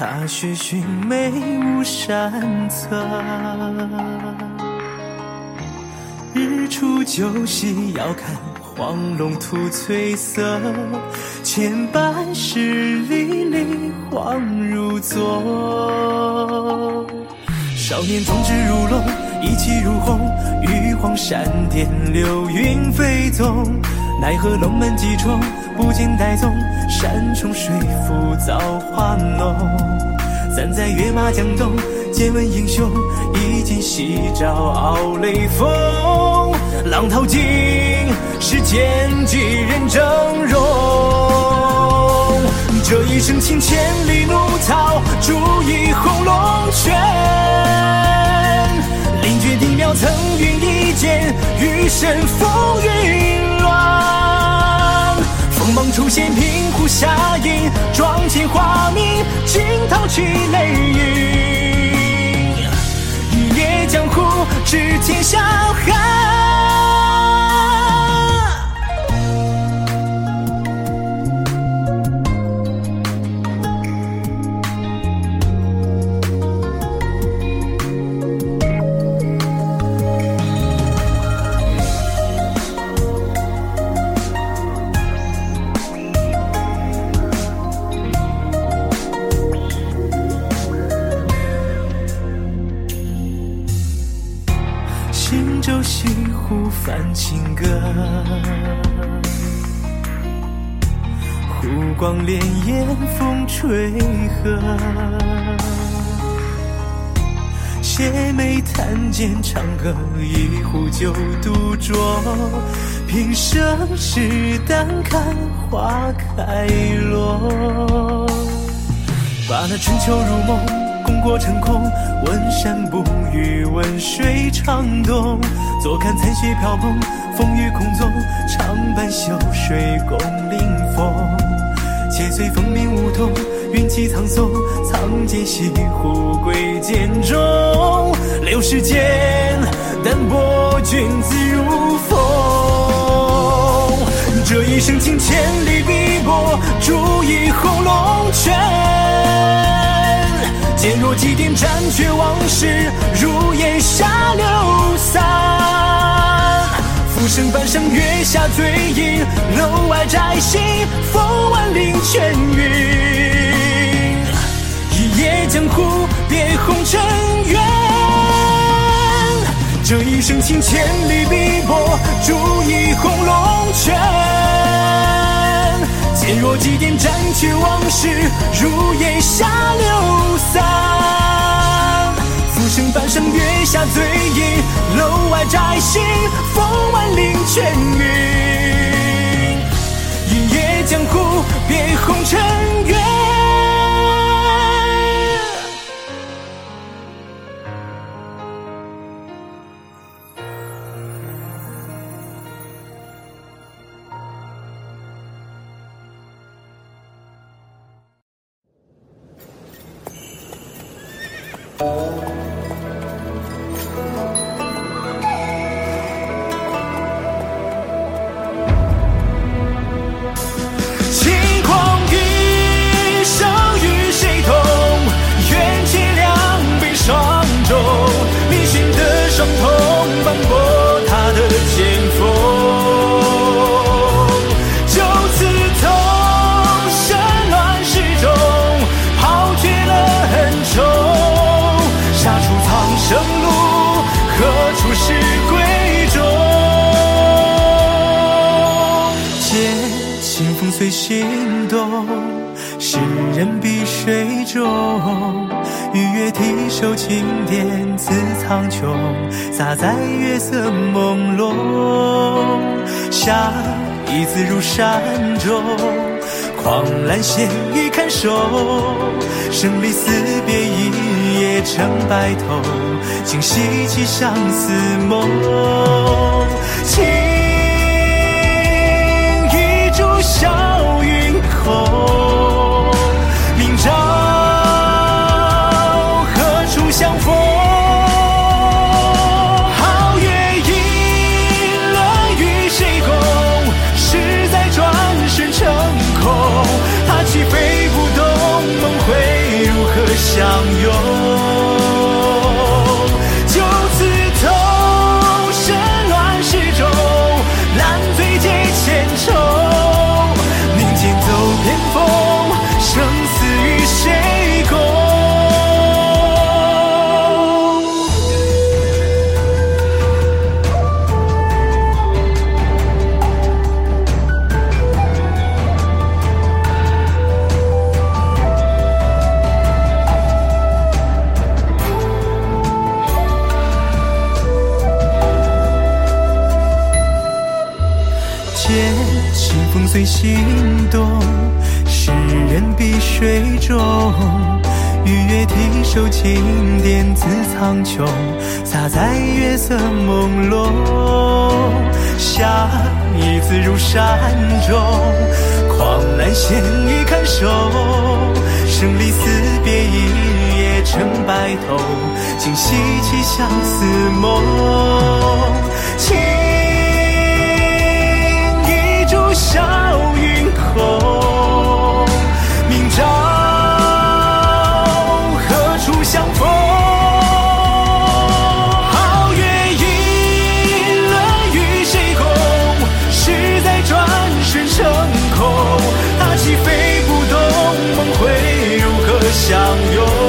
踏雪寻梅无山侧。日出九夕遥看黄龙吐翠色，千般十里梨黄如昨。少年壮志如龙，意气如虹，玉皇山巅，流云飞纵。奈何龙门几重，不见岱宗。山重水复造化浓。暂在跃马江东，借问英雄，一剑夕照傲雷锋。浪淘尽，世间几人峥嵘？这一生情千里怒涛，铸一红龙泉。凌绝顶妙，腾云一剑，余生风云乱。锋芒初现，平湖侠影，壮剑华明，惊涛起雷云。一夜江湖，知天下寒。情歌，湖光潋滟风吹荷。斜眉弹剑长歌，一壶酒独酌。平生只淡看花开落，把那春秋如梦。过成空，问山不语，问水长东。坐看残雪飘蓬，风雨空纵，长伴秀水共临风。且随风鸣梧桐，云起苍松，苍剑西湖归剑中。流世间，淡泊君子如风。这一生情千里碧波，铸一红龙泉。剑若祭奠，斩却往事，如烟下流散。浮生半生，月下醉饮，楼外摘星，风万里泉云。一夜江湖，别红尘缘。这一生情千里碧波，逐一红龙泉。剑若祭奠，斩却往事，如烟下流下醉饮，楼外摘星，风万里泉云。一夜江湖，别红尘缘。心动，诗人碧水中，鱼跃提手轻点自苍穹，洒在月色朦胧。下一字入山中，狂澜险一看守，生离死别一夜成白头，竟洗起相思梦。笑云后，明朝何处相逢？皓月一轮与谁共？事在转身成空。他起飞不动，梦会如何？相拥。随心动，诗人笔水中。玉月提手轻点自苍穹，洒在月色朦胧。下一字入山中，狂澜险雨看守。生离死别一夜成白头，今夕起相思梦。相拥？